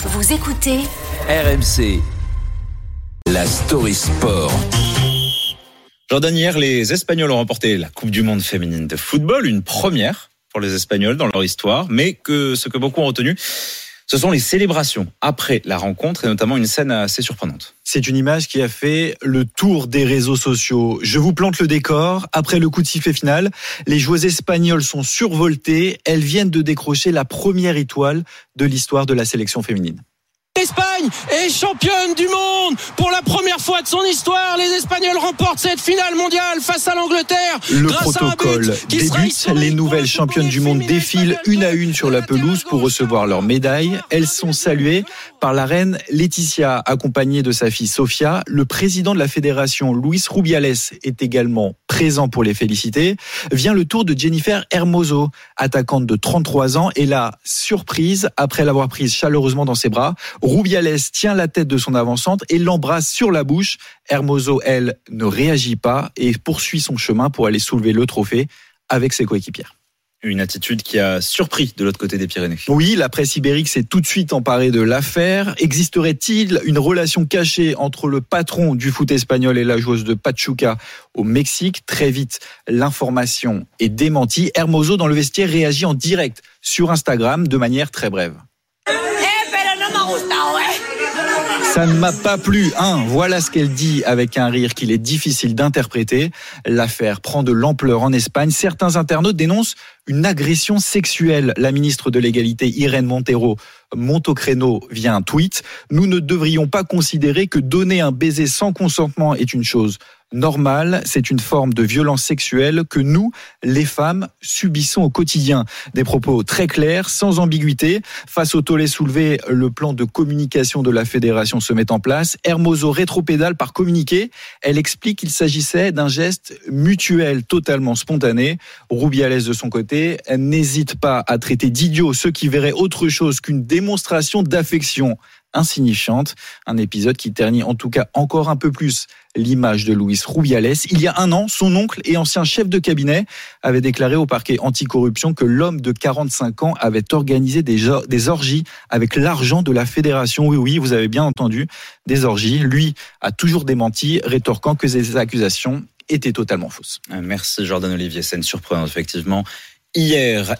Vous écoutez RMC. La story sport. Jordan, hier, les Espagnols ont remporté la Coupe du Monde féminine de football, une première pour les Espagnols dans leur histoire, mais que ce que beaucoup ont retenu, ce sont les célébrations après la rencontre et notamment une scène assez surprenante. C'est une image qui a fait le tour des réseaux sociaux. Je vous plante le décor. Après le coup de sifflet final, les joueuses espagnoles sont survoltées. Elles viennent de décrocher la première étoile de l'histoire de la sélection féminine. L'Espagne est championne du monde pour la première fois de son histoire. Les Espagnols remportent cette finale mondiale face à l'Angleterre. Le protocole débute. Les nouvelles championnes du monde défilent une à une sur la pelouse pour recevoir leurs médailles. Elles sont saluées par la reine Laetitia, accompagnée de sa fille Sofia. Le président de la fédération, Luis Rubiales, est également présent pour les féliciter. Vient le tour de Jennifer Hermoso, attaquante de 33 ans. Et là, surprise, après l'avoir prise chaleureusement dans ses bras, Rubiales tient la tête de son avant-centre et l'embrasse sur la bouche. Hermoso, elle, ne réagit pas et poursuit son chemin pour aller soulever le trophée avec ses coéquipières. Une attitude qui a surpris de l'autre côté des Pyrénées. Oui, la presse ibérique s'est tout de suite emparée de l'affaire. Existerait-il une relation cachée entre le patron du foot espagnol et la joueuse de Pachuca au Mexique? Très vite, l'information est démentie. Hermoso, dans le vestiaire, réagit en direct sur Instagram de manière très brève. Ça ne m'a pas plu. Hein, voilà ce qu'elle dit avec un rire qu'il est difficile d'interpréter. L'affaire prend de l'ampleur en Espagne. Certains internautes dénoncent une agression sexuelle. La ministre de l'égalité, Irène Montero, monte au créneau via un tweet. Nous ne devrions pas considérer que donner un baiser sans consentement est une chose normale. C'est une forme de violence sexuelle que nous, les femmes, subissons au quotidien. Des propos très clairs, sans ambiguïté. Face au tollé soulevé, le plan de communication de la fédération se met en place. Hermoso rétropédale par communiqué. Elle explique qu'il s'agissait d'un geste mutuel, totalement spontané. Rubiales, de son côté, n'hésite pas à traiter d'idiots ceux qui verraient autre chose qu'une démonstration d'affection insignifiante. Un épisode qui ternit en tout cas encore un peu plus l'image de Luis Rubiales. Il y a un an, son oncle et ancien chef de cabinet avait déclaré au parquet anticorruption que l'homme de 45 ans avait organisé des, orgies avec l'argent de la fédération. Oui, oui, vous avez bien entendu, des orgies. Lui a toujours démenti, rétorquant que ces accusations étaient totalement fausses. Merci Jordan Olivier, scène surprenante effectivement. Hier,